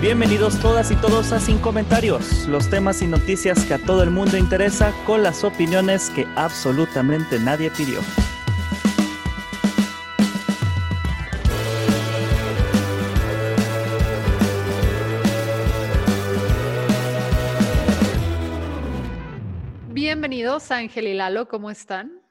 Bienvenidos todas y todos a Sin Comentarios, los temas y noticias que a todo el mundo interesa con las opiniones que absolutamente nadie pidió. Bienvenidos Ángel y Lalo, ¿cómo están?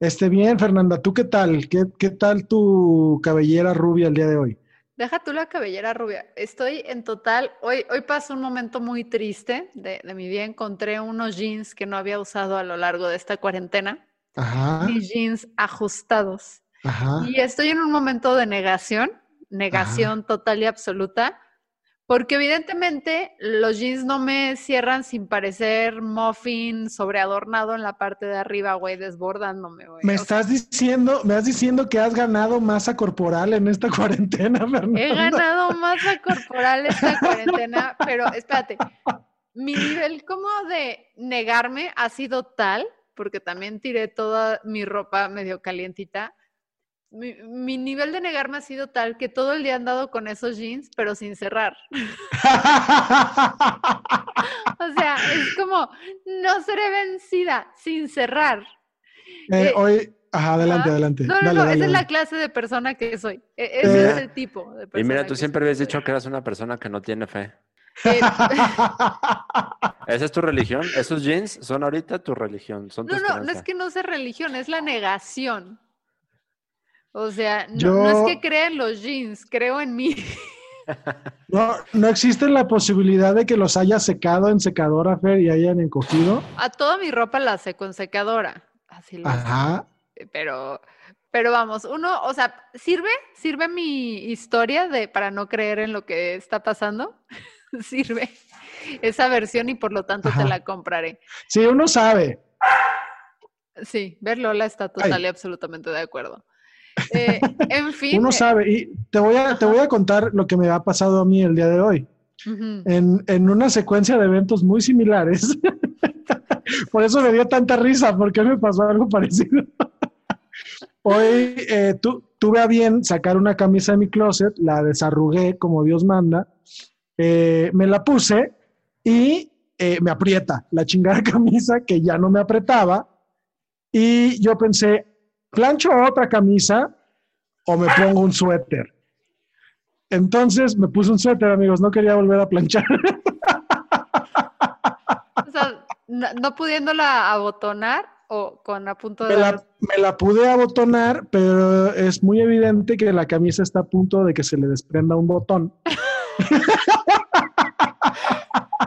Esté bien, Fernanda. ¿Tú qué tal? ¿Qué, ¿Qué tal tu cabellera rubia el día de hoy? Deja tú la cabellera rubia. Estoy en total, hoy, hoy pasó un momento muy triste de, de, mi vida. Encontré unos jeans que no había usado a lo largo de esta cuarentena. Ajá. Mis jeans ajustados. Ajá. Y estoy en un momento de negación, negación Ajá. total y absoluta, porque evidentemente los jeans no me cierran sin parecer muffin sobreadornado en la parte de arriba, güey, desbordándome, güey. Me O sea, estás diciendo, me estás diciendo que has ganado masa corporal en esta cuarentena, Fernanda. He ganado masa corporal esta cuarentena, pero espérate, mi nivel como de negarme ha sido tal, porque también tiré toda mi ropa medio calientita. Mi, mi nivel de negarme ha sido tal que todo el día he andado con esos jeans, pero sin cerrar. O sea, es como, no seré vencida sin cerrar. Eh, Eh, hoy, ajá, adelante, adelante. No, no, Dale, no, dale, esa es la clase de persona que soy. E- Ese Eh, es el tipo de persona. Y mira, tú que siempre habías dicho que eras una persona que no tiene fe. ¿Esa es tu religión? ¿Esos jeans son ahorita tu religión? Son tu No, no, no es que no sea religión, es la negación. O sea, no, Yo- no es que crea en los jeans, creo en mí. No, no existe la posibilidad de que los haya secado en secadora, Fer, y hayan encogido. A toda mi ropa la seco en secadora. Así lo Ajá. sé, pero, pero vamos, uno, o sea, sirve, sirve mi historia de para no creer en lo que está pasando. sirve esa versión y por lo tanto te la compraré. Sí, uno sabe. Sí, ver Lola está total y absolutamente de acuerdo. Eh, en fin. Uno eh, sabe. Y te voy a, te voy a contar lo que me ha pasado a mí el día de hoy. en, en una secuencia de eventos muy similares. Por eso me dio tanta risa, porque me pasó algo parecido. Hoy eh, tu- tuve a bien sacar una camisa de mi closet, la desarrugué como Dios manda, eh, me la puse y eh, me aprieta la chingada camisa que ya no me apretaba. Y yo pensé, ¿plancho otra camisa o me pongo un suéter? Entonces me puse un suéter, amigos, no quería volver a planchar. O sea, no, no pudiéndola abotonar o con a punto de Me la, me la pude abotonar, pero es muy evidente que la camisa está a punto de que se le desprenda un botón.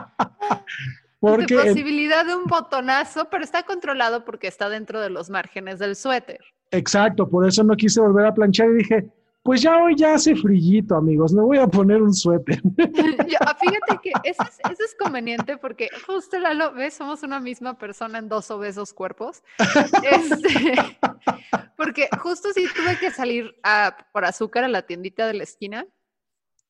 Porque de posibilidad de un botonazo, pero está controlado porque está dentro de los márgenes del suéter. exacto, por eso no quise volver a planchar y dije, pues ya hoy ya hace frillito, amigos, me voy a poner un suéter. Yo- fíjate que eso es, eso es conveniente porque justo Lalo, ves, somos una misma persona en dos obesos cuerpos. Este, porque justo sí tuve que salir a- por azúcar a la tiendita de la esquina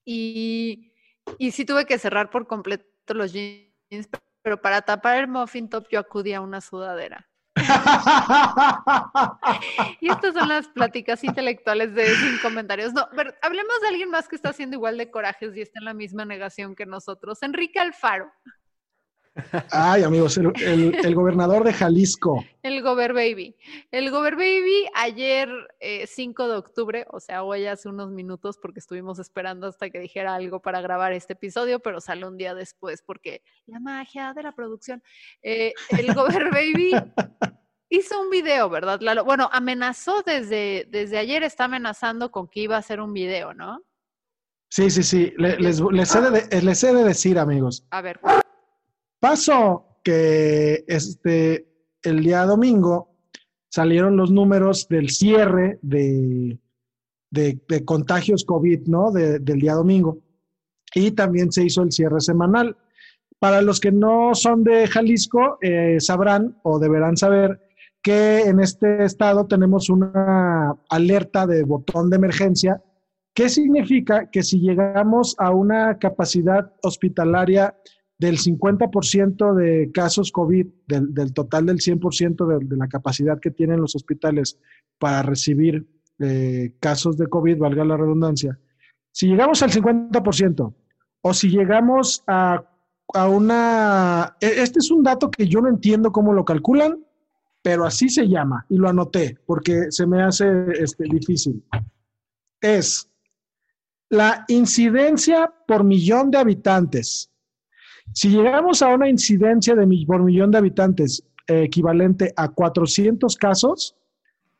y, y sí tuve que cerrar por completo los jeans, pero para tapar el muffin top yo acudí a una sudadera. Y estas son las pláticas intelectuales de sin comentarios. No, pero hablemos de alguien más que está haciendo igual de corajes y está en la misma negación que nosotros. Enrique Alfaro, Ay, amigos, el, el- el gobernador de Jalisco. el Gober Baby. El Gober Baby ayer eh, 5 de octubre, o sea, hoy hace unos minutos porque estuvimos esperando hasta que dijera algo para grabar este episodio, pero sale un día después porque la magia de la producción. Eh, el Gober Baby hizo un video, ¿verdad? Lalo? Bueno, amenazó desde, desde ayer, está amenazando con que iba a hacer un video, ¿no? Sí, sí, sí, le- les, les he de, les he de decir, amigos. A ver, Pasó que este, el día domingo salieron los números del cierre de, de, contagios COVID, ¿no? De- del día domingo. Y también se hizo el cierre semanal. Para los que no son de Jalisco, eh, sabrán o deberán saber que en este estado tenemos una alerta de botón de emergencia, que significa que si llegamos a una capacidad hospitalaria del 50% de casos COVID, del, total del 100% de, de la capacidad que tienen los hospitales para recibir eh, casos de COVID, valga la redundancia, si llegamos al 50% o si llegamos a, a una... e- Este es un dato que yo no entiendo cómo lo calculan, pero así se llama y lo anoté porque se me hace este, difícil. Es la incidencia por millón de habitantes. Si llegamos a una incidencia de por millón de habitantes eh, equivalente a 400 casos,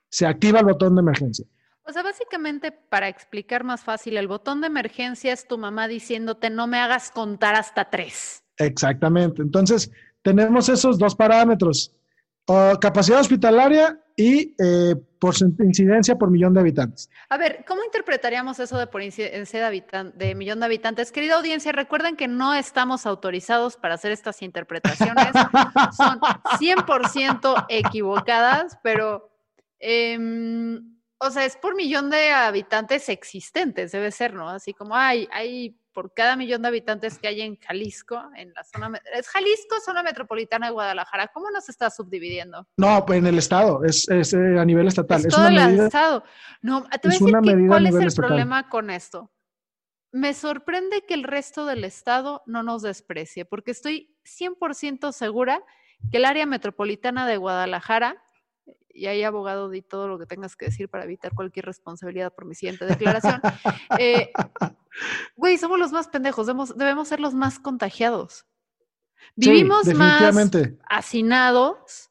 se activa el botón de emergencia. O sea, básicamente, para explicar más fácil, el botón de emergencia es tu mamá diciéndote no me hagas contar hasta tres. Exactamente. Entonces, tenemos esos dos parámetros, o capacidad hospitalaria y eh, por incidencia por millón de habitantes. A ver, ¿cómo interpretaríamos eso de por incidencia de, millón de habitantes? Querida audiencia, recuerden que no estamos autorizados para hacer estas interpretaciones. Son 100% equivocadas, pero, em, o sea, es por millón de habitantes existentes, debe ser, ¿no? Así como hay, hay por cada millón de habitantes que hay en Jalisco, en la zona, es Jalisco, zona metropolitana de Guadalajara, ¿cómo nos está subdividiendo? No, pues en el estado, es, es, eh, a nivel estatal. Es Es, todo una el medida. estado. No, te voy a es decir que- medida a cuál es el estatal. problema con esto. Me sorprende que el resto del estado no nos desprecie, porque estoy 100% segura que el área metropolitana de Guadalajara, y ahí abogado di todo lo que tengas que decir para evitar cualquier responsabilidad por mi siguiente declaración, eh, güey, somos los más pendejos, debemos, debemos ser los más contagiados. Sí, Vivimos más hacinados.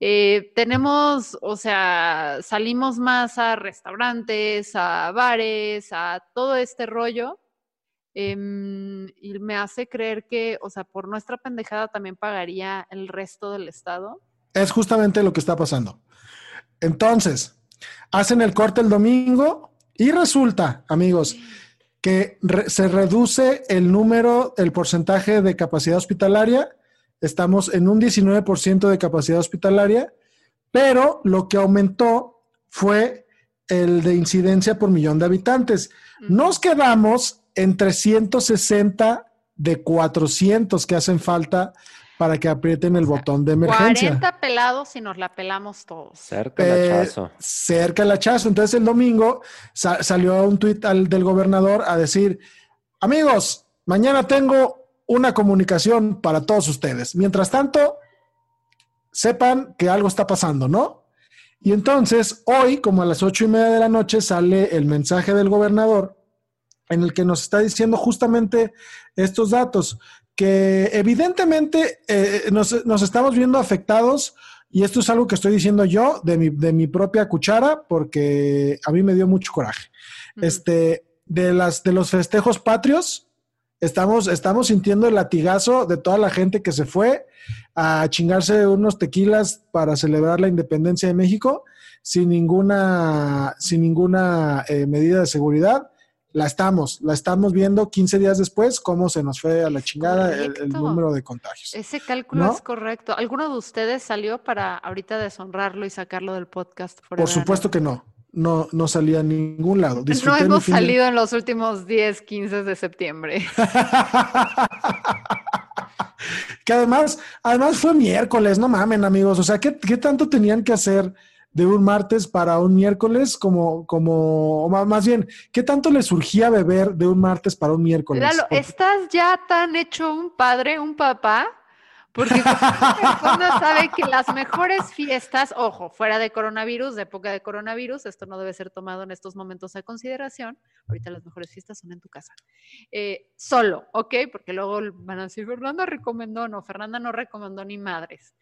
eh, tenemos, o sea, salimos más a restaurantes, a bares, a todo este rollo. em, y me hace creer que, o sea, por nuestra pendejada también pagaría el resto del estado. Es justamente lo que está pasando. Entonces, hacen el corte el domingo y resulta, amigos, que re- se reduce el número, el porcentaje de capacidad hospitalaria. Estamos en un 19% de capacidad hospitalaria, pero lo que aumentó fue el de incidencia por millón de habitantes. Nos quedamos en 360 de 400 que hacen falta para que aprieten el botón de emergencia. 40 pelados y nos la pelamos todos. Cerca el Eh, hachazo. cerca el hachazo. Entonces el domingo sa- salió un tuit al- del gobernador a decir, amigos, mañana tengo una comunicación para todos ustedes. Mientras tanto, sepan que algo está pasando, ¿no? Y entonces hoy, como a las ocho y media de la noche, sale el mensaje del gobernador en el que nos está diciendo justamente estos datos, que evidentemente eh, nos, nos estamos viendo afectados y esto es algo que estoy diciendo yo de mi, de mi propia cuchara, porque a mí me dio mucho coraje. Este, de, las, de los festejos patrios, estamos, estamos sintiendo el latigazo de toda la gente que se fue a chingarse unos tequilas para celebrar la independencia de México sin ninguna, sin ninguna eh, medida de seguridad. La estamos, la estamos viendo 15 días después, cómo se nos fue a la chingada el, número de contagios. Ese cálculo ¿No? es correcto. ¿Alguno de ustedes salió para ahorita deshonrarlo y sacarlo del podcast? Por supuesto que no. No, no salía a ningún lado. No Disfruté hemos de- salido en los últimos 10, 15 de septiembre. que además, además fue miércoles, no mamen, amigos. O sea, ¿qué, qué tanto tenían que hacer de un martes para un miércoles? Como, como, o más bien, ¿qué tanto les surgía beber de un martes para un miércoles? Lalo, ¿estás ya tan hecho un padre, un papá? Porque uno sabe que las mejores fiestas, ojo, fuera de coronavirus, de época de coronavirus, esto no debe ser tomado en estos momentos a consideración. Ahorita las mejores fiestas son en tu casa. Eh, solo, ¿ok? Porque luego van a decir, Fernanda recomendó, no, Fernanda no recomendó ni madres.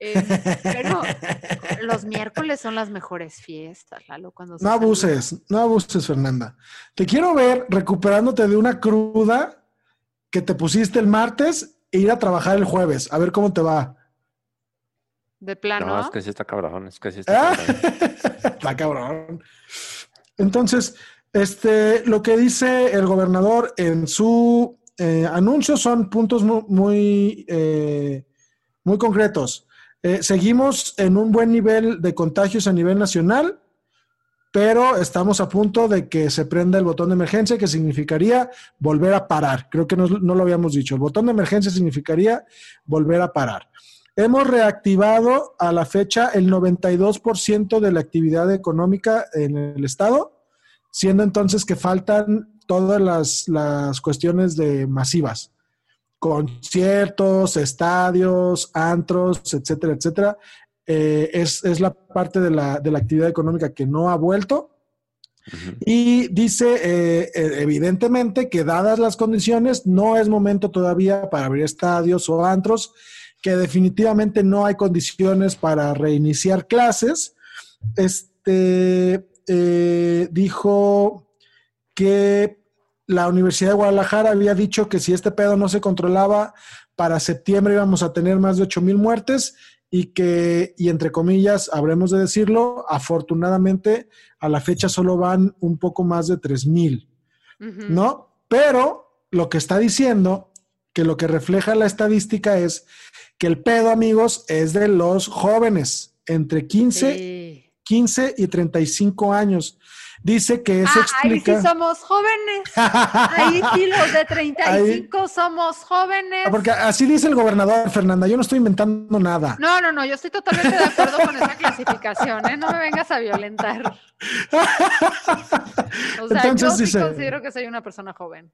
Eh, pero los miércoles son las mejores fiestas, Lalo, cuando No saluda. abuses, no abuses, Fernanda. Te quiero ver recuperándote de una cruda que te pusiste el martes e ir a trabajar el jueves. A ver cómo te va. De plano. No, es que sí está cabrón, es que sí está ¿Ah? cabrón. Está cabrón. Entonces, este, lo que dice el gobernador en su eh, anuncio son puntos mu- muy, eh, muy concretos. Eh, seguimos en un buen nivel de contagios a nivel nacional, pero estamos a punto de que se prenda el botón de emergencia, que significaría volver a parar. Creo que no, no lo habíamos dicho. El botón de emergencia significaría volver a parar. Hemos reactivado a la fecha el 92% de la actividad económica en el estado, siendo entonces que faltan todas las, las cuestiones de masivas, conciertos, estadios, antros, etcétera, etcétera. Eh, es, es la parte de la, de la actividad económica que no ha vuelto. Y dice, eh, eh, evidentemente, que dadas las condiciones, no es momento todavía para abrir estadios o antros, que definitivamente no hay condiciones para reiniciar clases. Este eh, dijo que la Universidad de Guadalajara había dicho que si este pedo no se controlaba, para septiembre íbamos a tener más de 8 mil muertes y que, y entre comillas, habremos de decirlo, afortunadamente a la fecha solo van un poco más de 3 mil. ¿no? Pero lo que está diciendo, que lo que refleja la estadística es que el pedo, amigos, es de los jóvenes, entre 15, Sí. 15 y 35 años. Dice que eso Ah, ahí explica... sí somos jóvenes. Ahí sí los de 35 somos jóvenes. Ah, Porque así dice el gobernador, Fernanda, yo no estoy inventando nada. No, no, no, yo estoy totalmente de acuerdo con esa clasificación, ¿eh? No me vengas a violentar. O sea, Entonces yo sí dice- considero que soy una persona joven.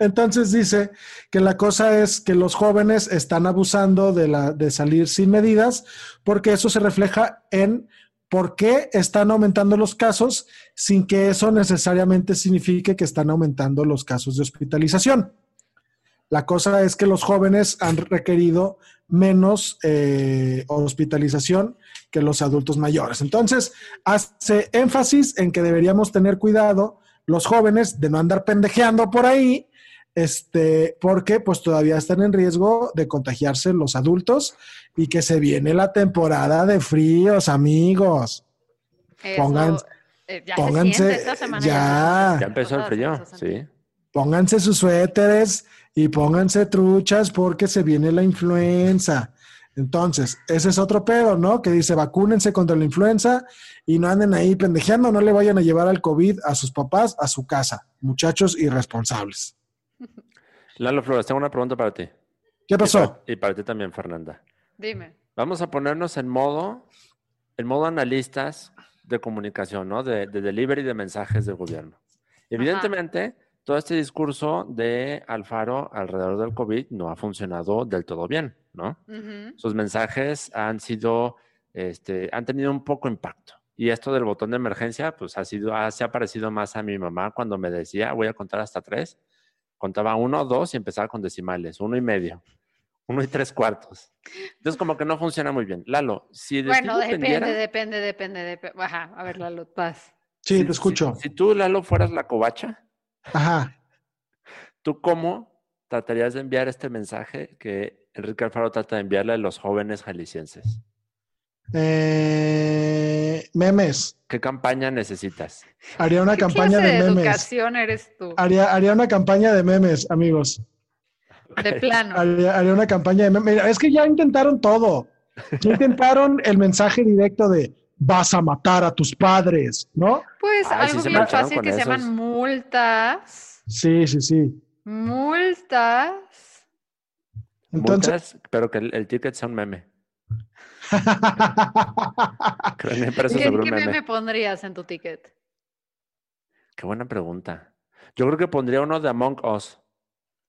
Entonces dice que la cosa es que los jóvenes están abusando de, la, de salir sin medidas porque eso se refleja en por qué están aumentando los casos sin que eso necesariamente signifique que están aumentando los casos de hospitalización. La cosa es que los jóvenes han requerido menos eh, hospitalización que los adultos mayores. Entonces, hace énfasis en que deberíamos tener cuidado los jóvenes de no andar pendejeando por ahí, este, porque pues todavía están en riesgo de contagiarse los adultos y que se viene la temporada de fríos, amigos. Eso, Pónganse- eh, ya pónganse- esta semana. ya. Ya empezó el frío, sí. Pónganse sus suéteres y pónganse truchas porque se viene la influenza. Entonces, ese es otro pedo, ¿no? Que dice, vacúnense contra la influenza y no anden ahí pendejeando, no le vayan a llevar al COVID a sus papás a su casa, muchachos irresponsables. Lalo Flores, tengo una pregunta para ti. ¿Qué pasó? Y para ti también, Fernanda. Dime. Vamos a ponernos en modo, en modo analistas de comunicación, ¿no? De, de delivery de mensajes del gobierno. Evidentemente, todo este discurso de Alfaro alrededor del COVID no ha funcionado del todo bien, ¿no? Sus mensajes han sido, este, han tenido un poco impacto. Y esto del botón de emergencia, pues ha sido, ha- se ha parecido más a mi mamá cuando me decía, voy a contar hasta tres. Contaba uno, dos y empezaba con decimales, uno y medio, uno y tres cuartos. Entonces, como que no funciona muy bien. Lalo, si de Bueno, ti depende, dependiera- depende, depende, depende. Ajá, a ver, Lalo, paz. Sí, si- te escucho. Si, si tú, Lalo, fueras la covacha, Ajá. ¿tú cómo tratarías de enviar este mensaje que Enrique Alfaro trata de enviarle a los jóvenes jaliscienses? Eh, memes. ¿Qué campaña necesitas? Haría una ¿Qué campaña clase de memes. educación eres tú? Haría, haría una campaña de memes, amigos. De plano. Haría, haría una campaña de memes. Mira, es que ya intentaron todo. Ya intentaron el mensaje directo de vas a matar a tus padres, ¿no? Pues Ay, sí algo se bien fácil que se llaman multas. Sí, sí, sí. Multas. Entonces, Multas, pero que el, el ticket sea un meme. Creo que me parece ¿Qué, qué meme. meme pondrías en tu ticket? Qué buena pregunta. Yo creo que pondría uno de Among Us.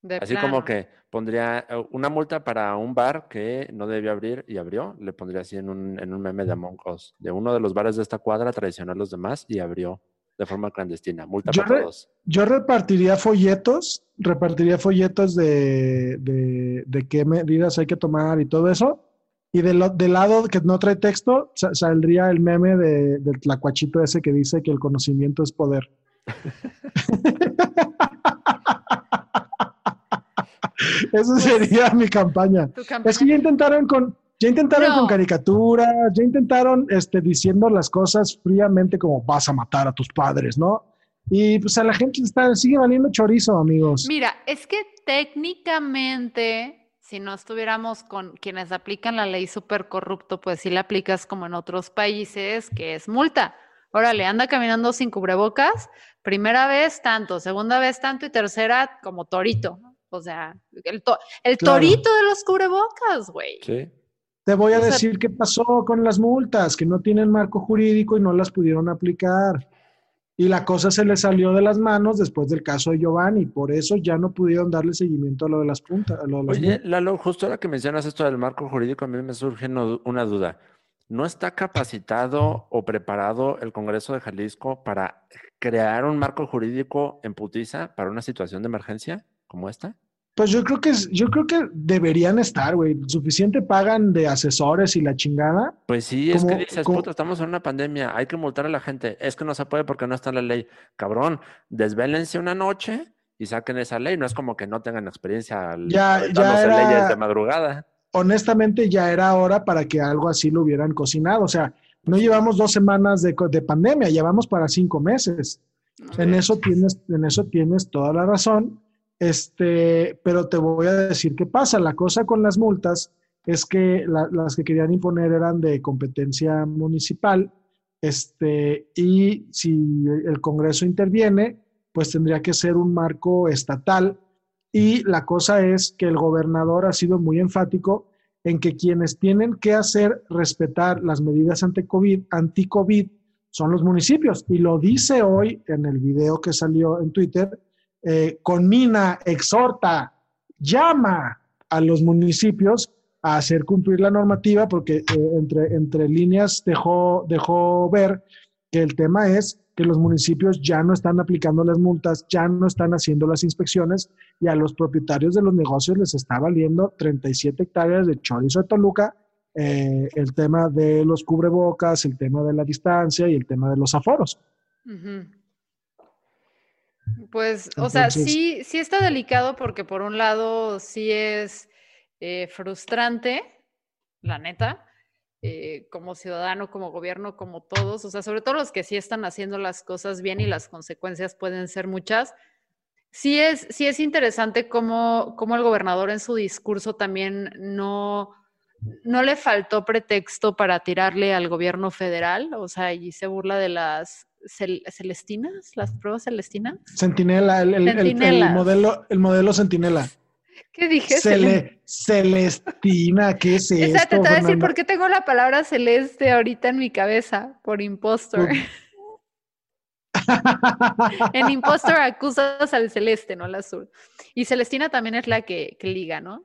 De Así plano. como que pondría eh, una multa para un bar que no debió abrir y abrió. Le pondría así en un, en un meme de Among Us. De uno de los bares de esta cuadra traicionó a los demás y abrió de forma clandestina. Multa Yo para re- todos. yo repartiría folletos, repartiría folletos de, de, de qué medidas hay que tomar y todo eso. Y del, lado que no trae texto, sa- saldría el meme de, del tlacuachito ese que dice que el conocimiento es poder. Esa sería mi campaña. Es que ya intentaron con, Ya intentaron No. con caricaturas, ya intentaron este, diciendo las cosas fríamente como vas a matar a tus padres, ¿no? Y pues a la gente está, sigue valiendo chorizo, amigos. Mira, es que técnicamente, si no estuviéramos con quienes aplican la ley súper corrupto, pues sí la aplicas como en otros países, que es multa. Órale, anda caminando sin cubrebocas, primera vez tanto, segunda vez tanto y tercera como torito. O sea, el, to- el Claro. torito de los cubrebocas, güey. Sí. Te voy a o sea- decir qué pasó con las multas, que no tienen marco jurídico y no las pudieron aplicar. Y la cosa se les salió de las manos después del caso de Giovanni, por eso ya no pudieron darle seguimiento a lo de las puntas. A lo de las Oye. Lalo, justo ahora que mencionas esto del marco jurídico, a mí me surge no- una duda. ¿No está capacitado o preparado el Congreso de Jalisco para crear un marco jurídico en putiza para una situación de emergencia como esta? Pues yo creo que es- yo creo que deberían estar, güey. Suficiente pagan de asesores y la chingada. Pues sí, es que dices, como- puta, estamos en una pandemia, hay que multar a la gente. Es que no se puede porque no está en la ley. Cabrón, desvélense una noche y saquen esa ley. No es como que no tengan experiencia al- Ya- ya era- leyes de madrugada. Honestamente, ya era hora para que algo así lo hubieran cocinado. O sea, no llevamos dos semanas de, co- de pandemia, llevamos para cinco meses. En eso tienes, en eso tienes toda la razón. Este, pero te voy a decir qué pasa. La cosa con las multas es que la- las que querían imponer eran de competencia municipal. Este, y si el Congreso interviene, pues tendría que ser un marco estatal. Y la cosa es que el gobernador ha sido muy enfático en que quienes tienen que hacer respetar las medidas anti-COVID, anti-COVID son los municipios. Y lo dice hoy en el video que salió en Twitter, eh, conmina, exhorta, llama a los municipios a hacer cumplir la normativa porque eh, entre, entre líneas dejó, dejó ver que el tema es que los municipios ya no están aplicando las multas, ya no están haciendo las inspecciones y a los propietarios de los negocios les está valiendo 37 hectáreas de chorizo de Toluca eh, el tema de los cubrebocas, el tema de la distancia y el tema de los aforos. Pues, o sea, sí, sí está delicado porque por un lado sí es eh, frustrante, la neta, eh, como ciudadano, como gobierno, como todos, o sea, sobre todo los que sí están haciendo las cosas bien y las consecuencias pueden ser muchas. Sí es, sí es interesante cómo, cómo el gobernador en su discurso también no, no le faltó pretexto para tirarle al gobierno federal, o sea, y se burla de las cel- celestinas, las pruebas celestinas. Centinela, el, el- el- el Centinelas. modelo, el modelo Centinela. ¿Qué dije? Cele- Celestina, ¿qué es esto? Espérate, te voy a decir Fernanda? por qué tengo la palabra celeste ahorita en mi cabeza, por impostor. En impostor acusas al celeste, no al azul. Y Celestina también es la que, que liga, ¿no?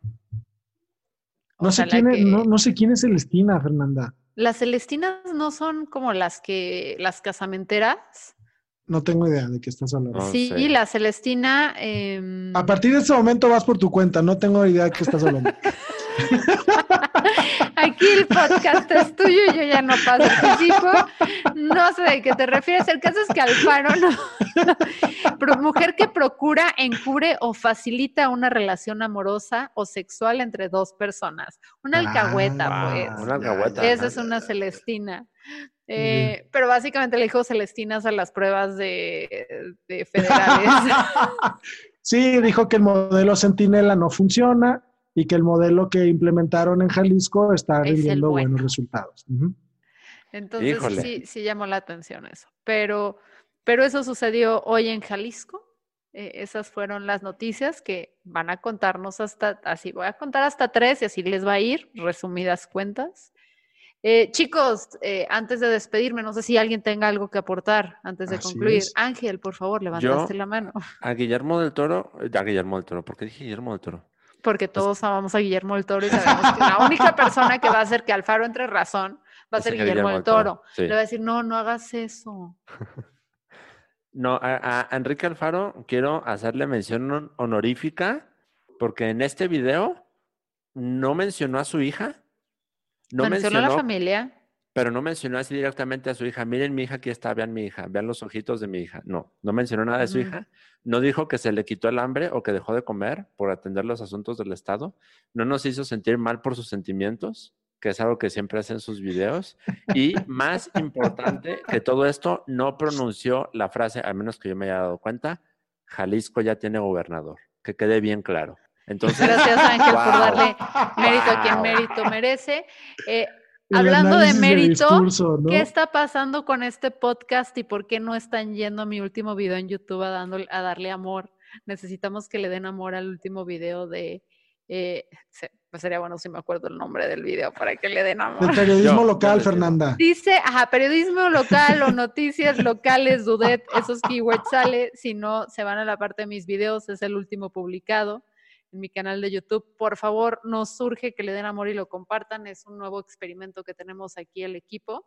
O No sé, sea, la quién es, que- no, no sé quién es Celestina, Fernanda. Las celestinas no son como las que, las casamenteras. No tengo idea de qué estás hablando. No sí, sé. la Celestina. em, A partir de este momento vas por tu cuenta, no tengo idea de qué estás hablando. Aquí el podcast es tuyo y yo ya no participo. No sé de qué te refieres. El caso es que Alfaro no. Pro- mujer que procura, encubre o facilita una relación amorosa o sexual entre dos personas. Una alcahueta, Ah, pues. Una alcahueta. Esa es una Celestina. Eh, pero básicamente le dijo Celestinas a las pruebas de, de federales. Sí, dijo que el modelo Centinela no funciona y que el modelo que implementaron en Jalisco está Es el rindiendo bueno. buenos resultados. Entonces Híjole. sí, sí llamó la atención eso. Pero, pero eso sucedió hoy en Jalisco. Eh, esas fueron las noticias que van a contarnos hasta, así voy a contar hasta tres y así les va a ir, resumidas cuentas. Eh, chicos, eh, antes de despedirme, no sé si alguien tenga algo que aportar antes de Así concluir. es. Ángel, por favor, levantaste la mano. A Guillermo del Toro, a Guillermo del Toro, ¿por qué dije Guillermo del Toro? Porque todos amamos a Guillermo del Toro y sabemos que la única persona que va a hacer que Alfaro entre razón va a El ser señor Guillermo del Toro. Sí. Le va a decir, no, no hagas eso. No, a, a Enrique Alfaro quiero hacerle mención hon- honorífica porque en este video no mencionó a su hija, no Mencionó a mencionó, la familia. Pero no mencionó así directamente a su hija. Miren mi hija, aquí está, vean mi hija, vean los ojitos de mi hija. No, no mencionó nada de su hija. No dijo que se le quitó el hambre o que dejó de comer por atender los asuntos del Estado. No nos hizo sentir mal por sus sentimientos. que es algo que siempre hace en sus videos. Y más importante que todo esto, no pronunció la frase, al menos que yo me haya dado cuenta, Jalisco ya tiene gobernador. Que quede bien claro. Entonces, Gracias Ángel por darle mérito a quien mérito merece. Eh, hablando de mérito, discurso, ¿no? ¿Qué está pasando con este podcast y por qué no están yendo a mi último video en YouTube a, dando- a darle amor? Necesitamos que le den amor al último video de... eh, se- pues sería bueno si me acuerdo el nombre del video para que le den amor. periodismo Yo, yo local. Fernanda. Dice, ajá, periodismo local o noticias locales, Dudet, esos keywords sale, si no, se van a la parte de mis videos, es el último publicado en mi canal de YouTube. Por favor, nos surge que le den amor y lo compartan, es un nuevo experimento que tenemos aquí el equipo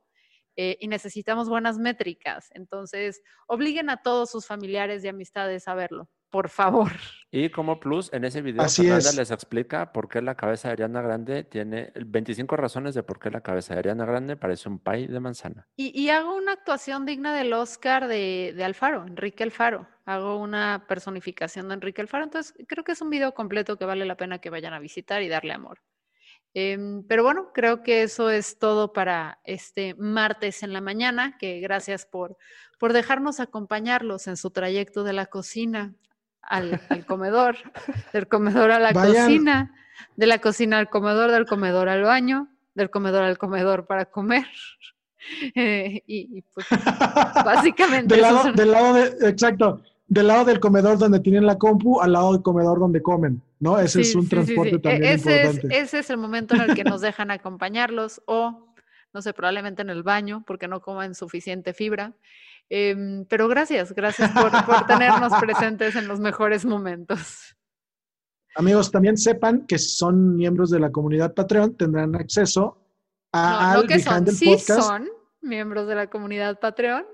eh, y necesitamos buenas métricas, entonces obliguen a todos sus familiares y amistades a verlo, por favor. Y como plus, en ese video Así Fernanda es. les explica por qué la cabeza de Ariana Grande tiene 25 razones de por qué la cabeza de Ariana Grande parece un pay de manzana. Y, y hago una actuación digna del Oscar de, de Alfaro, Enrique Alfaro. Hago una personificación de Enrique Alfaro. Entonces, creo que es un video completo que vale la pena que vayan a visitar y darle amor. Em, pero bueno, creo que eso es todo para este martes en la mañana, que gracias por, por dejarnos acompañarlos en su trayecto de la cocina al, al comedor, del comedor a la Vayan- cocina, de la cocina al comedor, del comedor al baño, del comedor al comedor para comer. Eh, y, y, pues básicamente del, lado, son- del lado de, exacto, del lado del comedor donde tienen la compu al lado del comedor donde comen, ¿no? Ese es Sí, un sí, transporte sí. E- también ese es, importante. ese es el momento en el que nos dejan acompañarlos o, no sé, probablemente en el baño porque no comen suficiente fibra. Em, pero gracias, gracias por, por tenernos presentes en los mejores momentos. Amigos, también sepan que si son miembros de la comunidad Patreon tendrán acceso No, a, no al que son, sí Podcast. son miembros de la comunidad Patreon.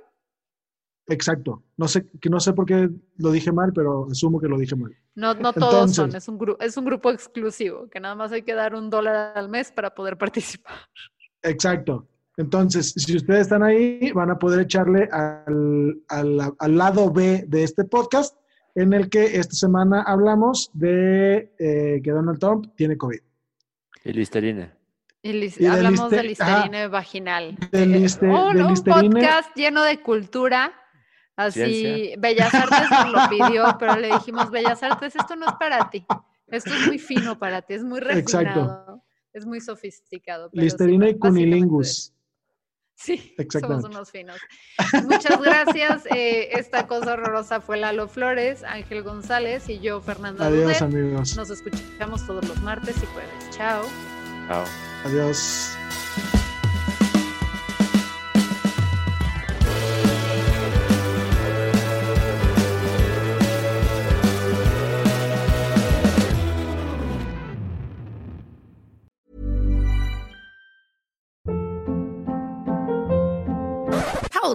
Exacto. No sé, que no sé por qué lo dije mal, pero asumo que lo dije mal. No, no todos son, es un, es un grupo exclusivo, que nada más hay que dar un dólar al mes para poder participar. Exacto. Entonces, si ustedes están ahí, van a poder echarle al, al- al lado B de este podcast, en el que esta semana hablamos de eh, que Donald Trump tiene COVID. Y Listerine. Y lis- Y de hablamos de lister- ajá. listerine vaginal. De Eh, lister- un, de un listerine- podcast lleno de cultura. Así, Ciencia. Bellas Artes nos lo pidió, pero le dijimos, Bellas Artes, esto no es para ti. Esto es muy fino para ti, es muy Exacto. refinado, es muy sofisticado. pero sí, Listerina y cunilingus. Sí, somos unos finos. Muchas gracias. eh, esta cosa horrorosa fue Lalo Flores, Ángel González y yo, Fernanda Adiós, Dudet. amigos. Nos escuchamos todos los martes y jueves. Chao. Chao. Adiós.